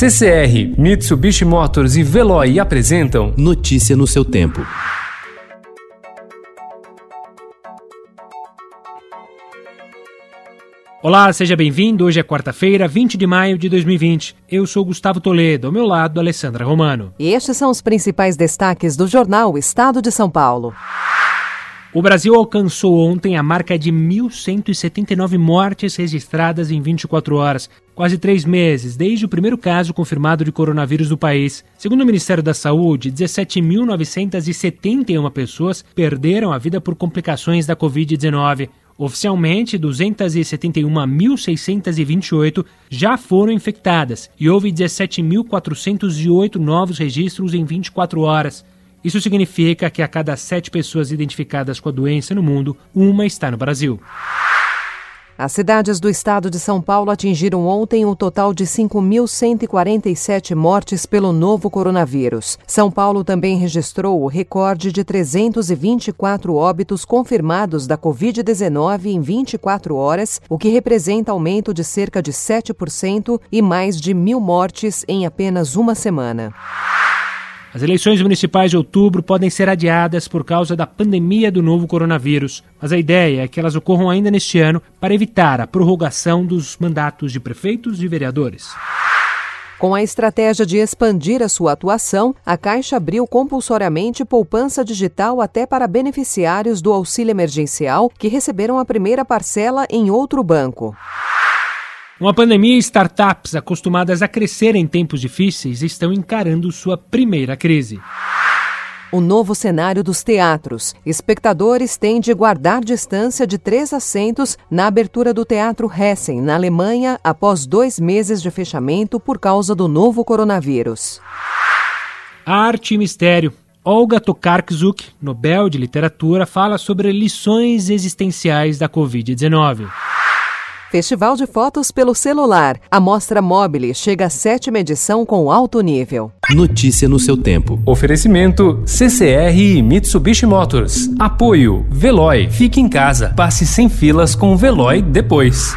CCR, Mitsubishi Motors e Veloy apresentam Notícia no seu tempo. Olá, seja bem-vindo. Hoje é quarta-feira, 20 de maio de 2020. Eu sou Gustavo Toledo, ao meu lado, Alessandra Romano. E estes são os principais destaques do jornal Estado de São Paulo. O Brasil alcançou ontem a marca de 1.179 mortes registradas em 24 horas, quase três meses desde o primeiro caso confirmado de coronavírus no país. Segundo o Ministério da Saúde, 17.971 pessoas perderam a vida por complicações da Covid-19. Oficialmente, 271.628 já foram infectadas e houve 17.408 novos registros em 24 horas. Isso significa que a cada sete pessoas identificadas com a doença no mundo, uma está no Brasil. As cidades do estado de São Paulo atingiram ontem um total de 5.147 mortes pelo novo coronavírus. São Paulo também registrou o recorde de 324 óbitos confirmados da Covid-19 em 24 horas, o que representa aumento de cerca de 7% e mais de mil mortes em apenas uma semana. As eleições municipais de outubro podem ser adiadas por causa da pandemia do novo coronavírus, mas a ideia é que elas ocorram ainda neste ano para evitar a prorrogação dos mandatos de prefeitos e vereadores. Com a estratégia de expandir a sua atuação, a Caixa abriu compulsoriamente poupança digital até para beneficiários do auxílio emergencial que receberam a primeira parcela em outro banco. Uma pandemia e startups acostumadas a crescer em tempos difíceis estão encarando sua primeira crise. O novo cenário dos teatros. Espectadores têm de guardar distância de três assentos na abertura do Teatro Hessen, na Alemanha, após dois meses de fechamento por causa do novo coronavírus. Arte e mistério. Olga Tokarczuk, Nobel de Literatura, fala sobre lições existenciais da Covid-19. Festival de fotos pelo celular. A Mostra Mobile chega à sétima edição com alto nível. Notícia no seu tempo. Oferecimento CCR e Mitsubishi Motors. Apoio Veloy. Fique em casa. Passe sem filas com o Veloy depois.